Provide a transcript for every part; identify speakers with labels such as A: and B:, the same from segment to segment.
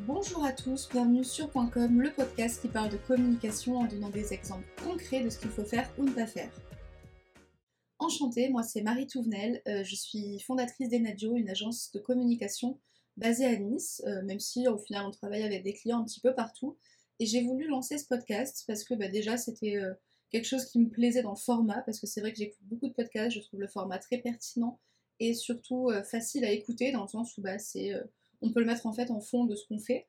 A: Bonjour à tous, bienvenue sur .com, le podcast qui parle de communication en donnant des exemples concrets de ce qu'il faut faire ou ne pas faire. Enchantée, moi c'est Marie Touvenel, euh, je suis fondatrice d'Enadio, une agence de communication basée à Nice, euh, même si au final on travaille avec des clients un petit peu partout. Et j'ai voulu lancer ce podcast parce que bah, déjà c'était euh, quelque chose qui me plaisait dans le format, parce que c'est vrai que j'écoute beaucoup de podcasts, je trouve le format très pertinent et surtout facile à écouter dans le sens où bah, c'est on peut le mettre en fait en fond de ce qu'on fait.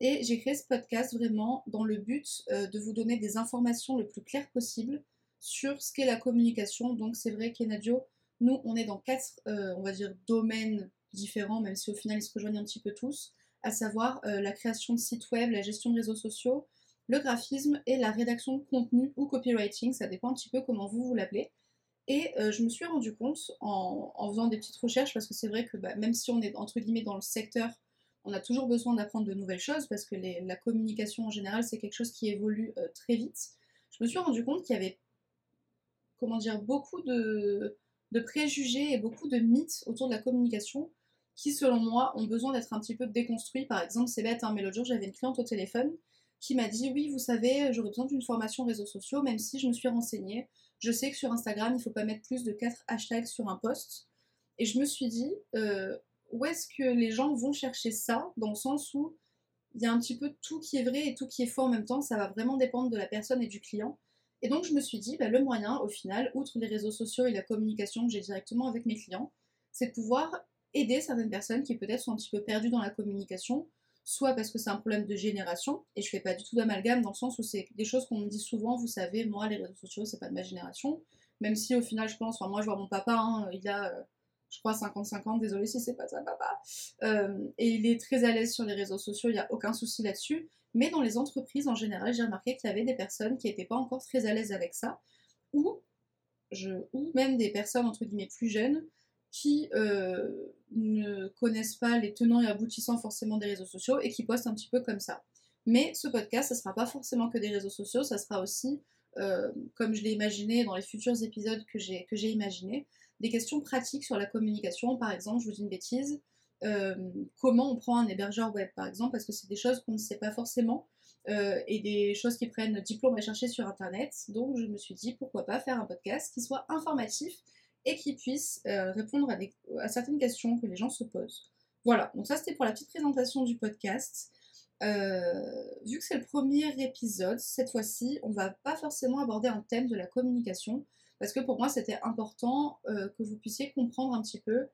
A: Et j'ai créé ce podcast vraiment dans le but euh, de vous donner des informations le plus claires possible sur ce qu'est la communication. Donc c'est vrai qu'Enadio, nous on est dans quatre, euh, on va dire, domaines différents, même si au final ils se rejoignent un petit peu tous, à savoir euh, la création de sites web, la gestion de réseaux sociaux, le graphisme et la rédaction de contenu ou copywriting, ça dépend un petit peu comment vous vous l'appelez. Et euh, je me suis rendu compte en, faisant des petites recherches, parce que c'est vrai que bah, même si on est entre guillemets dans le secteur, on a toujours besoin d'apprendre de nouvelles choses, parce que la communication en général, c'est quelque chose qui évolue euh, très vite. Je me suis rendu compte qu'il y avait, comment dire, beaucoup de, préjugés et beaucoup de mythes autour de la communication qui, selon moi, ont besoin d'être un petit peu déconstruits. Par exemple, c'est bête, mais l'autre jour, j'avais une cliente au téléphone qui m'a dit Oui, vous savez, j'aurais besoin d'une formation réseaux sociaux, même si je me suis renseignée. Je sais que sur Instagram, il ne faut pas mettre plus de 4 hashtags sur un post. Et je me suis dit, euh, où est-ce que les gens vont chercher ça Dans le sens où il y a un petit peu tout qui est vrai et tout qui est faux en même temps. Ça va vraiment dépendre de la personne et du client. Et donc je me suis dit, bah, le moyen, au final, outre les réseaux sociaux et la communication que j'ai directement avec mes clients, c'est de pouvoir aider certaines personnes qui peut-être sont un petit peu perdues dans la communication, soit parce que c'est un problème de génération, et je fais pas du tout d'amalgame dans le sens où c'est des choses qu'on me dit souvent, vous savez, moi les réseaux sociaux c'est pas de ma génération, même si au final je pense, enfin moi je vois mon papa, hein, il a euh, je crois 55 ans, désolé si c'est pas ça papa, euh, et il est très à l'aise sur les réseaux sociaux, il n'y a aucun souci là-dessus, mais dans les entreprises en général j'ai remarqué qu'il y avait des personnes qui n'étaient pas encore très à l'aise avec ça, ou, ou même des personnes entre guillemets plus jeunes qui euh, ne connaissent pas les tenants et aboutissants forcément des réseaux sociaux et qui postent un petit peu comme ça. Mais ce podcast, ça ne sera pas forcément que des réseaux sociaux, ça sera aussi, euh, comme je l'ai imaginé dans les futurs épisodes que j'ai, que j'ai imaginés, des questions pratiques sur la communication. Par exemple, je vous dis une bêtise, euh, comment on prend un hébergeur web, par exemple, parce que c'est des choses qu'on ne sait pas forcément. et des choses qui prennent diplôme à chercher sur internet. Donc je me suis dit pourquoi pas faire un podcast qui soit informatif et qui puisse euh, répondre à, certaines questions que les gens se posent. Voilà, donc ça c'était pour la petite présentation du podcast. Euh, vu que c'est le premier épisode, cette fois-ci, on va pas forcément aborder un thème de la communication, parce que pour moi c'était important euh, que vous puissiez comprendre un petit peu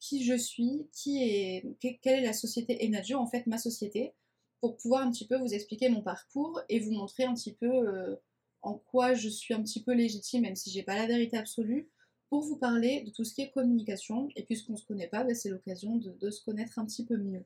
A: qui je suis, qui est, quelle est la société Enadio, en fait ma société, pour pouvoir un petit peu vous expliquer mon parcours et vous montrer un petit peu en quoi je suis un petit peu légitime, même si j'ai pas la vérité absolue, pour vous parler de tout ce qui est communication. Et puisqu'on ne se connaît pas, bah, c'est l'occasion de, se connaître un petit peu mieux.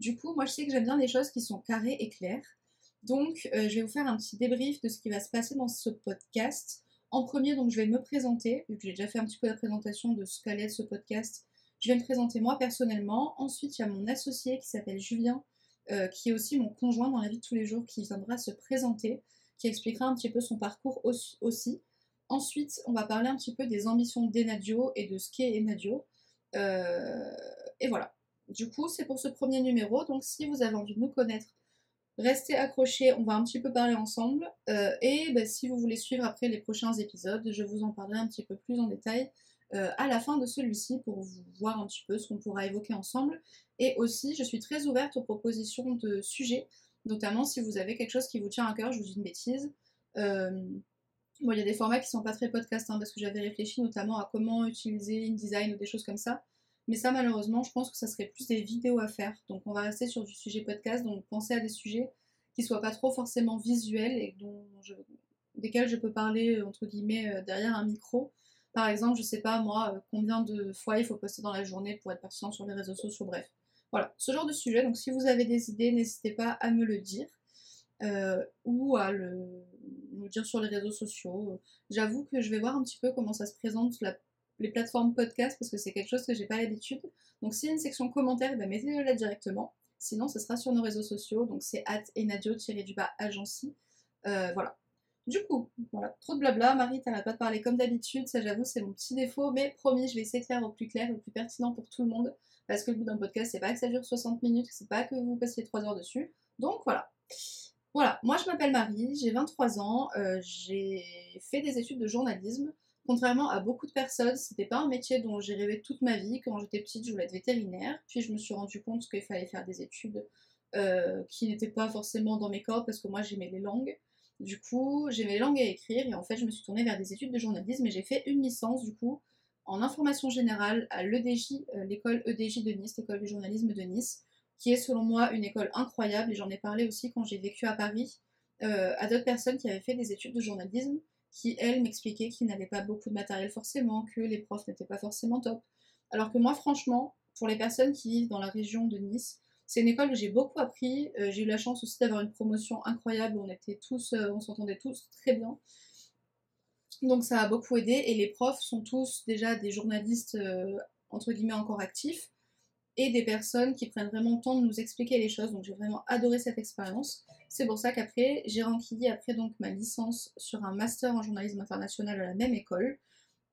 A: Du coup, moi je sais que j'aime bien les choses qui sont carrées et claires. Donc, euh, je vais vous faire un petit débrief de ce qui va se passer dans ce podcast. En premier, donc, je vais me présenter, vu que j'ai déjà fait un petit peu la présentation de ce qu'allait ce podcast. Je vais me présenter moi personnellement. Ensuite, il y a mon associé qui s'appelle Julien, euh, qui est aussi mon conjoint dans la vie de tous les jours, qui viendra se présenter, qui expliquera un petit peu son parcours aussi. Ensuite, on va parler un petit peu des ambitions d'Enadio et de ce qu'est Enadio. Euh, et voilà. Du coup, c'est pour ce premier numéro. Donc, si vous avez envie de nous connaître, restez accrochés. On va un petit peu parler ensemble. Euh, et ben, si vous voulez suivre après les prochains épisodes, je vous en parlerai un petit peu plus en détail euh, à la fin de celui-ci pour vous voir un petit peu ce qu'on pourra évoquer ensemble. Et aussi, je suis très ouverte aux propositions de sujets, notamment si vous avez quelque chose qui vous tient à cœur. Je vous dis une bêtise. Bon, il y a des formats qui sont pas très podcast, hein, parce que j'avais réfléchi notamment à comment utiliser InDesign ou des choses comme ça. Mais ça, malheureusement, je pense que ça serait plus des vidéos à faire. Donc, on va rester sur du sujet podcast. Donc, pensez à des sujets qui soient pas trop forcément visuels et dont desquels je peux parler, entre guillemets, euh, derrière un micro. Par exemple, je sais pas, moi, euh, combien de fois il faut poster dans la journée pour être pertinent sur les réseaux sociaux. Bref. Voilà, ce genre de sujet. Donc, si vous avez des idées, n'hésitez pas à me le dire. Euh, ou à le, dire sur les réseaux sociaux. J'avoue que je vais voir un petit peu comment ça se présente les plateformes podcast parce que c'est quelque chose que j'ai pas l'habitude. Donc s'il y a une section commentaires, ben mettez-le là directement. Sinon, ce sera sur nos réseaux sociaux. Donc c'est at enadio-du-bas agency. Euh, voilà. Du coup, voilà, trop de blabla. Marie, t'arrêtes pas de parler comme d'habitude. Ça, j'avoue, c'est mon petit défaut. Mais promis, je vais essayer de faire au plus clair, au plus pertinent pour tout le monde. Parce que le but d'un podcast, c'est pas que ça dure 60 minutes, c'est pas que vous passiez 3 heures dessus. Donc voilà. Voilà, moi je m'appelle Marie, j'ai 23 ans, euh, j'ai fait des études de journalisme. Contrairement à beaucoup de personnes, c'était pas un métier dont j'ai rêvé toute ma vie. Quand j'étais petite, je voulais être vétérinaire. Puis je me suis rendu compte qu'il fallait faire des études euh, qui n'étaient pas forcément dans mes corps parce que moi j'aimais les langues. Du coup, j'aimais les langues à écrire et en fait, je me suis tournée vers des études de journalisme et j'ai fait une licence du coup en information générale à l'EDJ, euh, l'école EDJ de Nice, l'école du journalisme de Nice, qui est selon moi une école incroyable et j'en ai parlé aussi quand j'ai vécu à Paris euh, à d'autres personnes qui avaient fait des études de journalisme qui, elles, m'expliquaient qu'ils n'avaient pas beaucoup de matériel forcément, que les profs n'étaient pas forcément top. Alors que moi, franchement, pour les personnes qui vivent dans la région de Nice, c'est une école où j'ai beaucoup appris. Euh, j'ai eu la chance aussi d'avoir une promotion incroyable on était tous, euh, on s'entendait tous très bien. Donc ça a beaucoup aidé et les profs sont tous déjà des journalistes entre guillemets encore actifs et des personnes qui prennent vraiment le temps de nous expliquer les choses. Donc j'ai vraiment adoré cette expérience. C'est pour ça qu'après j'ai renquillé après donc ma licence sur un master en journalisme international à la même école.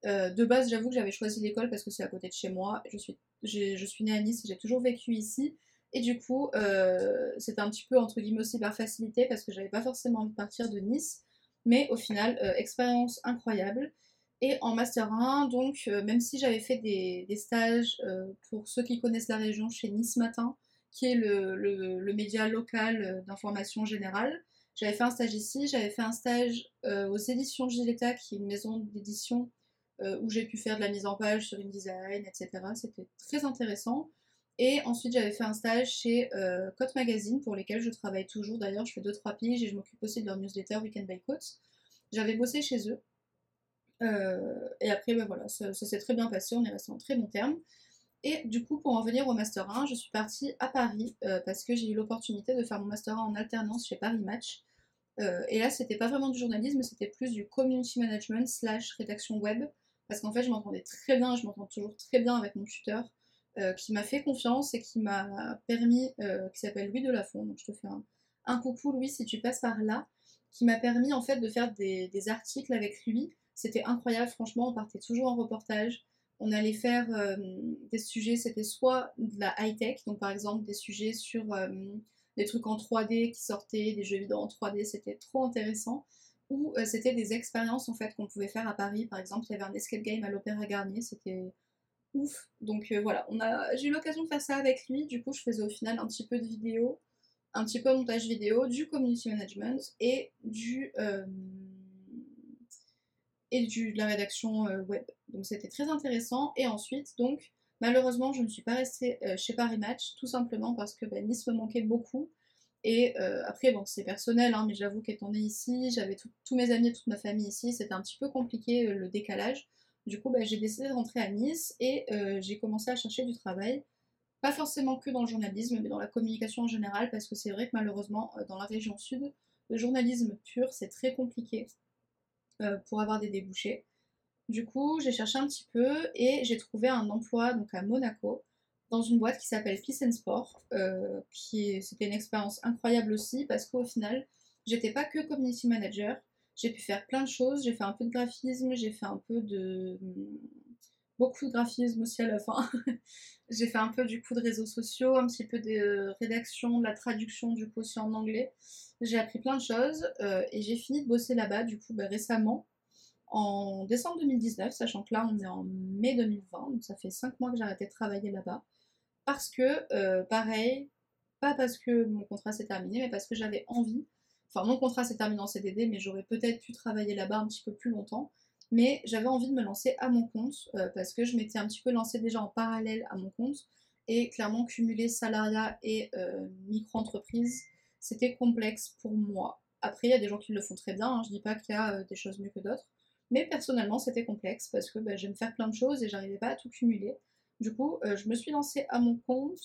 A: de base, j'avoue que j'avais choisi l'école parce que c'est à côté de chez moi. Je suis, je suis née à Nice, j'ai toujours vécu ici. Et du coup, euh, c'était un petit peu entre guillemets aussi par facilité parce que j'avais pas forcément envie de partir de Nice. Mais au final, euh, expérience incroyable. Et en Master 1, donc, euh, même si j'avais fait des, stages, pour ceux qui connaissent la région, chez Nice Matin, qui est le, média local d'information générale, j'avais fait un stage ici, j'avais fait un stage aux éditions Giletta, qui est une maison d'édition où j'ai pu faire de la mise en page sur InDesign, etc. C'était très intéressant. Et ensuite, j'avais fait un stage chez euh, Cote Magazine, pour lesquels je travaille toujours. D'ailleurs, je fais 2-3 piges et je m'occupe aussi de leur newsletter Weekend by Cote. J'avais bossé chez eux. Euh, et après, ben voilà, ça, s'est très bien passé, on est resté en très bon terme. Et du coup, pour en venir au Master 1, je suis partie à Paris euh, parce que j'ai eu l'opportunité de faire mon Master 1 en alternance chez Paris Match. et là, c'était pas vraiment du journalisme, c'était plus du community management slash rédaction web. Parce qu'en fait, je m'entendais très bien, je m'entends toujours très bien avec mon tuteur. Euh, qui m'a fait confiance et qui m'a permis, euh, qui s'appelle Louis Delafont, donc je te fais un, coucou Louis si tu passes par là, qui m'a permis en fait de faire des, articles avec lui. C'était incroyable, franchement, on partait toujours en reportage. On allait faire euh, des sujets, c'était soit de la high-tech, donc par exemple des sujets sur des trucs en 3D qui sortaient, des jeux vidéo en 3D, c'était trop intéressant. Ou c'était des expériences en fait qu'on pouvait faire à Paris, par exemple, il y avait un escape game à l'Opéra Garnier, c'était ouf. Donc euh, voilà, on a, j'ai eu l'occasion de faire ça avec lui. Du coup, je faisais au final un petit peu de vidéo, un petit peu montage vidéo, du community management et du euh, et du, de la rédaction euh, web. Donc c'était très intéressant. Et ensuite, donc malheureusement, je ne suis pas restée chez Paris Match, tout simplement parce que bah, Nice me manquait beaucoup. Et après, bon, c'est personnel, hein, mais j'avoue qu'étant née ici, j'avais tous mes amis, toute ma famille ici, c'était un petit peu compliqué le décalage. Du coup, bah, j'ai décidé de rentrer à Nice et euh, j'ai commencé à chercher du travail. Pas forcément que dans le journalisme, mais dans la communication en général, parce que c'est vrai que malheureusement, euh, dans la région sud, le journalisme pur, c'est très compliqué euh, pour avoir des débouchés. Du coup, j'ai cherché un petit peu et j'ai trouvé un emploi donc à Monaco dans une boîte qui s'appelle Peace Sport, qui c'était une expérience incroyable aussi parce qu'au final, j'étais pas que community manager, j'ai pu faire plein de choses. J'ai fait un peu de graphisme, j'ai fait un peu de. Beaucoup de graphisme aussi à la fin. j'ai fait un peu du coup de réseaux sociaux, un petit peu de rédaction, de la traduction du coup aussi en anglais. J'ai appris plein de choses euh, et j'ai fini de bosser là-bas du coup bah, récemment en décembre 2019, sachant que là on est en mai 2020, donc ça fait 5 mois que j'ai arrêté de travailler là-bas. Parce que, euh, pareil, pas parce que mon contrat s'est terminé, mais parce que j'avais envie Enfin, mon contrat s'est terminé en CDD, mais j'aurais peut-être pu travailler là-bas un petit peu plus longtemps. Mais j'avais envie de me lancer à mon compte euh, parce que je m'étais un petit peu lancée déjà en parallèle à mon compte. Et clairement, cumuler salariat et euh, micro-entreprise, c'était complexe pour moi. Après, il y a des gens qui le font très bien, hein. je dis pas qu'il y a euh, des choses mieux que d'autres. Mais personnellement, c'était complexe parce que bah, j'aime faire plein de choses et j'arrivais pas à tout cumuler. Du coup, je me suis lancée à mon compte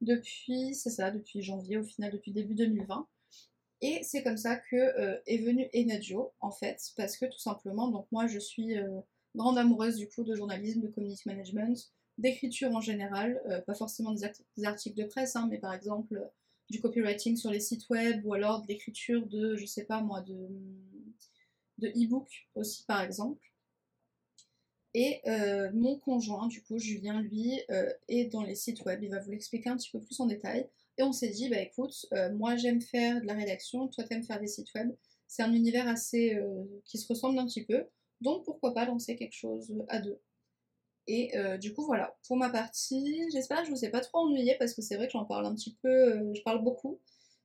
A: depuis, c'est ça, depuis janvier, au final, depuis début 2020. Et c'est comme ça que euh, est venu Enadio, en fait, parce que tout simplement, donc moi je suis euh, grande amoureuse du coup de journalisme, de community management, d'écriture en général, euh, pas forcément des, articles de presse, hein, mais par exemple du copywriting sur les sites web ou alors de l'écriture de, je sais pas moi, de, e-book aussi par exemple. Et mon conjoint, du coup, Julien, lui, est dans les sites web. Il va vous l'expliquer un petit peu plus en détail. Et on s'est dit, bah écoute, euh, moi j'aime faire de la rédaction, toi t'aimes faire des sites web. C'est un univers assez qui se ressemble un petit peu. Donc pourquoi pas lancer quelque chose à deux. Et du coup voilà, pour ma partie, j'espère que je vous ai pas trop ennuyé parce que c'est vrai que j'en parle un petit peu, je parle beaucoup,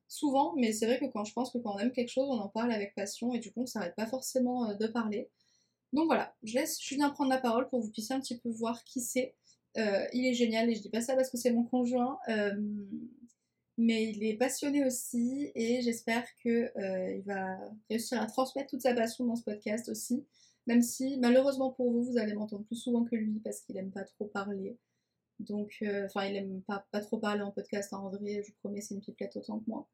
A: souvent, mais c'est vrai que quand je pense que quand on aime quelque chose, on en parle avec passion et du coup on s'arrête pas forcément de parler. Donc voilà, je laisse Julien prendre la parole pour que vous puissiez un petit peu voir qui c'est. Euh, il est génial et je dis pas ça parce que c'est mon conjoint, euh, mais il est passionné aussi et j'espère qu'il euh, va réussir à transmettre toute sa passion dans ce podcast aussi. Même si malheureusement pour vous, vous allez m'entendre plus souvent que lui parce qu'il aime pas trop parler. Donc, enfin, il aime pas, trop parler en podcast. Hein, en vrai, je vous promets, c'est une pipelette autant que moi.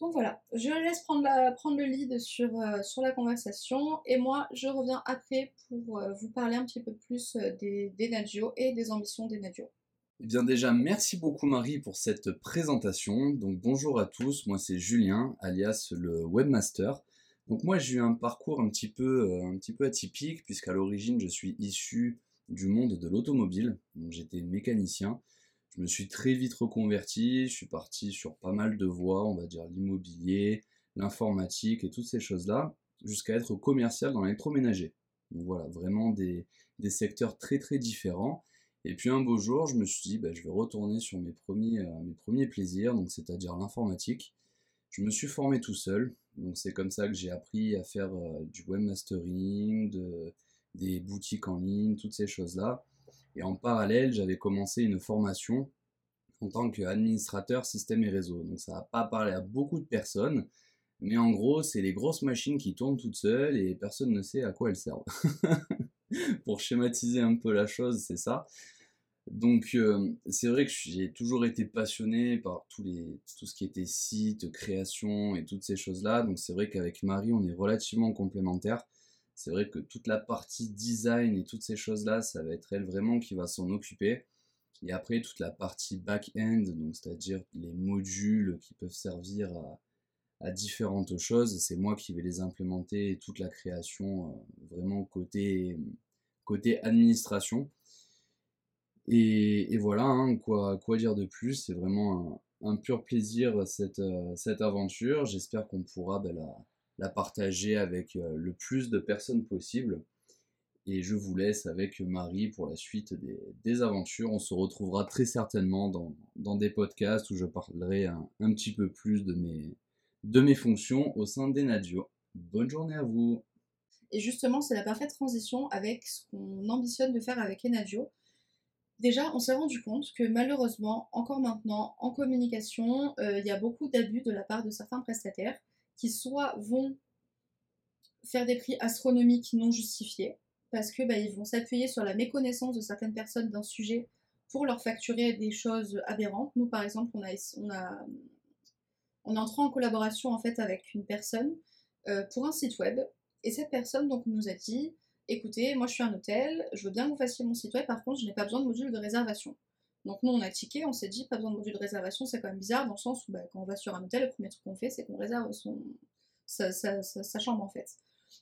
A: Donc voilà, je laisse prendre, prendre le lead sur, euh, sur la conversation et moi je reviens après pour euh, vous parler un petit peu plus euh, des, des et des ambitions des Nadio.
B: Eh bien déjà, merci beaucoup Marie pour cette présentation. Donc bonjour à tous, moi c'est Julien, alias le webmaster. Donc moi j'ai eu un parcours un petit peu, un petit peu atypique puisqu'à l'origine je suis issu du monde de l'automobile. J'étais mécanicien. Je me suis très vite reconverti, je suis parti sur pas mal de voies, on va dire l'immobilier, l'informatique et toutes ces choses-là, jusqu'à être commercial dans l'électroménager. Donc voilà, vraiment des, secteurs très très différents. Et puis un beau jour, je me suis dit, bah, je vais retourner sur mes premiers, euh, mes premiers plaisirs, donc c'est-à-dire l'informatique. Je me suis formé tout seul, donc c'est comme ça que j'ai appris à faire euh, du webmastering, de, des boutiques en ligne, toutes ces choses-là. Et en parallèle, j'avais commencé une formation en tant qu'administrateur système et réseau. Donc ça n'a pas parlé à beaucoup de personnes, mais en gros, c'est les grosses machines qui tournent toutes seules et personne ne sait à quoi elles servent. Pour schématiser un peu la chose, c'est ça. Donc euh, c'est vrai que j'ai toujours été passionné par tout ce qui était site, création et toutes ces choses-là. Donc c'est vrai qu'avec Marie, on est relativement complémentaires c'est vrai que toute la partie design et toutes ces choses-là, ça va être elle vraiment qui va s'en occuper. Et après, toute la partie back-end, donc c'est-à-dire les modules qui peuvent servir à, différentes choses, c'est moi qui vais les implémenter et toute la création euh, vraiment côté, côté administration. Et, voilà, hein, quoi, quoi dire de plus C'est vraiment un, pur plaisir cette, euh, cette aventure. J'espère qu'on pourra ben, la, partager avec euh, le plus de personnes possible. Et je vous laisse avec Marie pour la suite des, aventures. On se retrouvera très certainement dans, des podcasts où je parlerai un, petit peu plus de mes, de mes fonctions au sein des Nadio. Bonne journée à vous.
A: Et justement, c'est la parfaite transition avec ce qu'on ambitionne de faire avec Enadio. Déjà, on s'est rendu compte que malheureusement, encore maintenant, en communication, euh, il y a beaucoup d'abus de la part de certains prestataires qui soit vont faire des prix astronomiques non justifiés, parce que bah, ils vont s'appuyer sur la méconnaissance de certaines personnes d'un sujet pour leur facturer des choses aberrantes. Nous, par exemple, on a, on entré en collaboration en fait avec une personne euh, pour un site web, et cette personne donc nous a dit écoutez, moi je suis un hôtel, je veux bien que vous fassiez mon site web, par contre je n'ai pas besoin de module de réservation. Donc nous on a tiqué, on s'est dit pas besoin de module de réservation, c'est quand même bizarre dans le sens où bah, quand on va sur un hôtel, le premier truc qu'on fait c'est qu'on réserve sa, chambre en fait.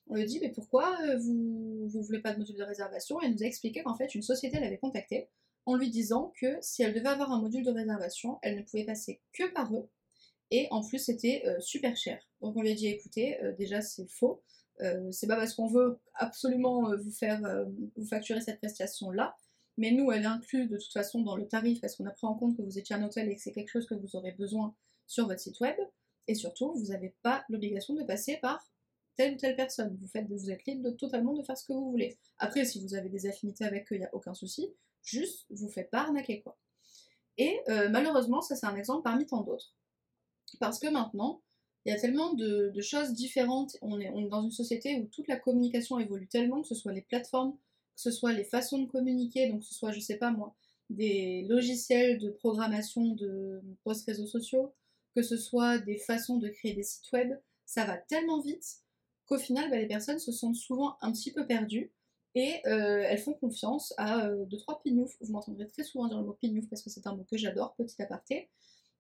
A: On lui dit mais pourquoi euh, vous ne voulez pas de module de réservation? Et elle nous a expliqué qu'en fait une société l'avait contacté en lui disant que si elle devait avoir un module de réservation, elle ne pouvait passer que par eux et en plus c'était euh, super cher. Donc on lui a dit écoutez, euh, déjà c'est faux, c'est pas parce qu'on veut absolument vous faire vous facturer cette prestation là mais nous, elle est inclue de toute façon dans le tarif parce qu'on a pris en compte que vous étiez un hôtel et que c'est quelque chose que vous aurez besoin sur votre site web. Et surtout, vous n'avez pas l'obligation de passer par telle ou telle personne. Vous, faites, vous êtes libre de, totalement de faire ce que vous voulez. Après, si vous avez des affinités avec eux, il n'y a aucun souci. Juste, vous faites pas arnaquer quoi. Et euh, malheureusement, ça c'est un exemple parmi tant d'autres. Parce que maintenant, il y a tellement de, choses différentes. On est, dans une société où toute la communication évolue tellement, que ce soit les plateformes, que ce soit les façons de communiquer, donc que ce soit, je sais pas moi, des logiciels de programmation de post-réseaux sociaux, que ce soit des façons de créer des sites web, ça va tellement vite qu'au final, bah, les personnes se sentent souvent un petit peu perdues et euh, elles font confiance à euh, deux, trois pignoufs. Vous m'entendrez très souvent dire le mot pignouf parce que c'est un mot que j'adore, petit aparté.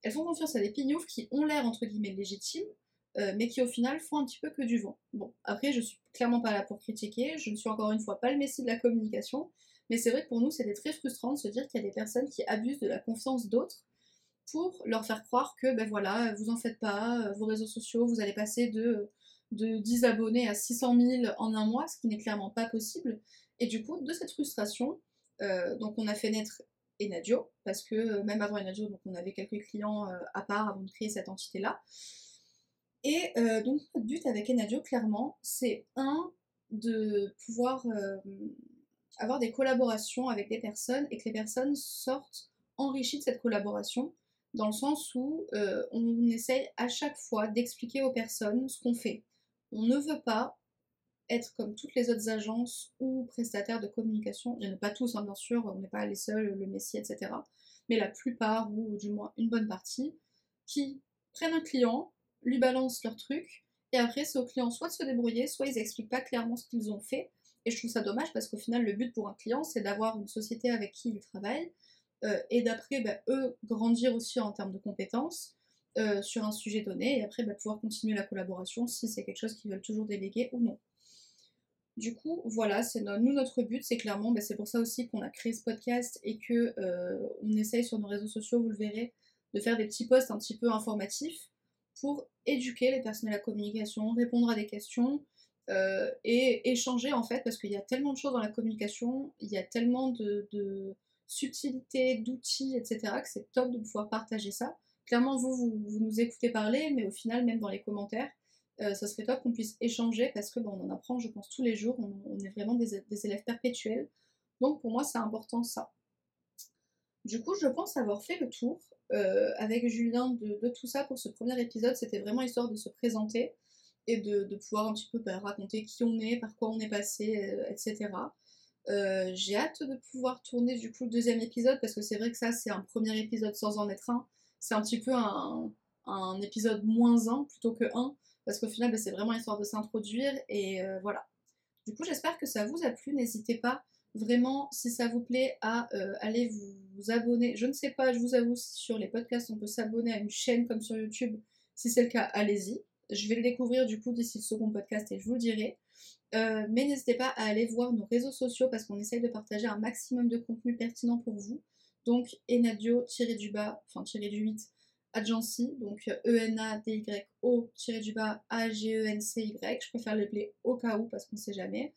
A: Elles font confiance à des pignoufs qui ont l'air entre guillemets légitimes, euh, mais qui au final font un petit peu que du vent. Bon, après, je suis clairement pas là pour critiquer, je ne suis encore une fois pas le messie de la communication, mais c'est vrai que pour nous, c'était très frustrant de se dire qu'il y a des personnes qui abusent de la confiance d'autres pour leur faire croire que, ben voilà, vous en faites pas, vos réseaux sociaux, vous allez passer de, de 10 abonnés à 600 000 en un mois, ce qui n'est clairement pas possible. Et du coup, de cette frustration, euh, donc on a fait naître Enadio, parce que euh, même avant Enadio, on avait quelques clients à part avant de créer cette entité-là. Et euh, donc notre but avec Enadio, clairement, c'est un, de pouvoir euh, avoir des collaborations avec des personnes et que les personnes sortent enrichies de cette collaboration, dans le sens où euh, on essaye à chaque fois d'expliquer aux personnes ce qu'on fait. On ne veut pas être comme toutes les autres agences ou prestataires de communication, il n'y en a pas tous hein, bien sûr, on n'est pas les seuls, le Messi, etc. Mais la plupart, ou du moins une bonne partie, qui prennent un client, lui balancent leur truc, et après c'est au client soit de se débrouiller, soit ils expliquent pas clairement ce qu'ils ont fait. Et je trouve ça dommage parce qu'au final, le but pour un client, c'est d'avoir une société avec qui il travaille, euh, et d'après, bah, eux, grandir aussi en termes de compétences euh, sur un sujet donné, et après bah, pouvoir continuer la collaboration si c'est quelque chose qu'ils veulent toujours déléguer ou non. Du coup, voilà, c'est nous notre but, c'est clairement, bah, c'est pour ça aussi qu'on a créé ce podcast et que euh, on essaye sur nos réseaux sociaux, vous le verrez, de faire des petits posts un petit peu informatifs pour éduquer les personnes à la communication, répondre à des questions euh, et échanger en fait, parce qu'il y a tellement de choses dans la communication, il y a tellement de subtilités, d'outils, etc., que c'est top de pouvoir partager ça. Clairement, vous, vous, nous écoutez parler, mais au final, même dans les commentaires, euh, ça serait top qu'on puisse échanger parce que bon, on en apprend, je pense, tous les jours. On, est vraiment des, élèves perpétuels. Donc pour moi, c'est important ça. Du coup, je pense avoir fait le tour. Euh, avec Julien de, tout ça pour ce premier épisode. C'était vraiment histoire de se présenter et de, pouvoir un petit peu bah, raconter qui on est, par quoi on est passé, euh, etc. J'ai hâte de pouvoir tourner du coup le deuxième épisode parce que c'est vrai que ça c'est un premier épisode sans en être un. C'est un petit peu un, épisode moins un plutôt que un parce qu'au final bah, c'est vraiment histoire de s'introduire et voilà. Du coup j'espère que ça vous a plu. N'hésitez pas vraiment, si ça vous plaît, à euh, aller vous, abonner. Je ne sais pas, je vous avoue, si sur les podcasts on peut s'abonner à une chaîne comme sur YouTube. Si c'est le cas, allez-y. Je vais le découvrir du coup d'ici le second podcast et je vous le dirai. Euh, mais n'hésitez pas à aller voir nos réseaux sociaux parce qu'on essaye de partager un maximum de contenu pertinent pour vous. Donc Enadio du bas, enfin tiré du 8, Agency, donc E-N-A-D-Y-O du bas A-G-E-N-C-Y. Je préfère l'appeler au cas où parce qu'on ne sait jamais.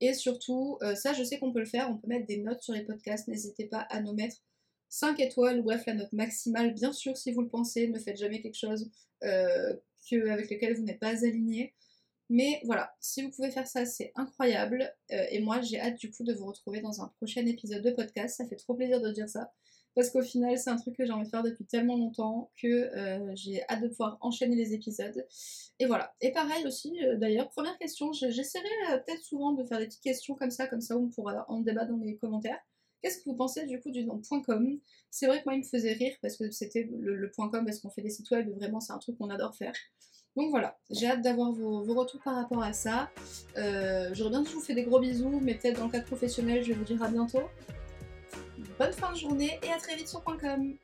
A: Et surtout, euh, ça je sais qu'on peut le faire, on peut mettre des notes sur les podcasts, n'hésitez pas à nous mettre 5 étoiles, bref la note maximale, bien sûr si vous le pensez, ne faites jamais quelque chose euh, avec lequel vous n'êtes pas aligné. Mais voilà, si vous pouvez faire ça, c'est incroyable. Euh, et moi, j'ai hâte du coup de vous retrouver dans un prochain épisode de podcast. Ça fait trop plaisir de dire ça parce qu'au final c'est un truc que j'ai envie de faire depuis tellement longtemps que euh, j'ai hâte de pouvoir enchaîner les épisodes. Et voilà. Et pareil aussi, euh, d'ailleurs, première question, j'essaierai peut-être souvent de faire des petites questions comme ça, comme ça on pourra en débattre dans les commentaires. Qu'est-ce que vous pensez du coup du nom .com? C'est vrai que moi il me faisait rire parce que c'était le, .com parce qu'on fait des sites web vraiment c'est un truc qu'on adore faire. Donc voilà, j'ai hâte d'avoir vos, retours par rapport à ça. J'aurais bien que je vous fais des gros bisous, mais peut-être dans le cadre professionnel, je vous dire à bientôt bonne fin de journée et à très vite sur .com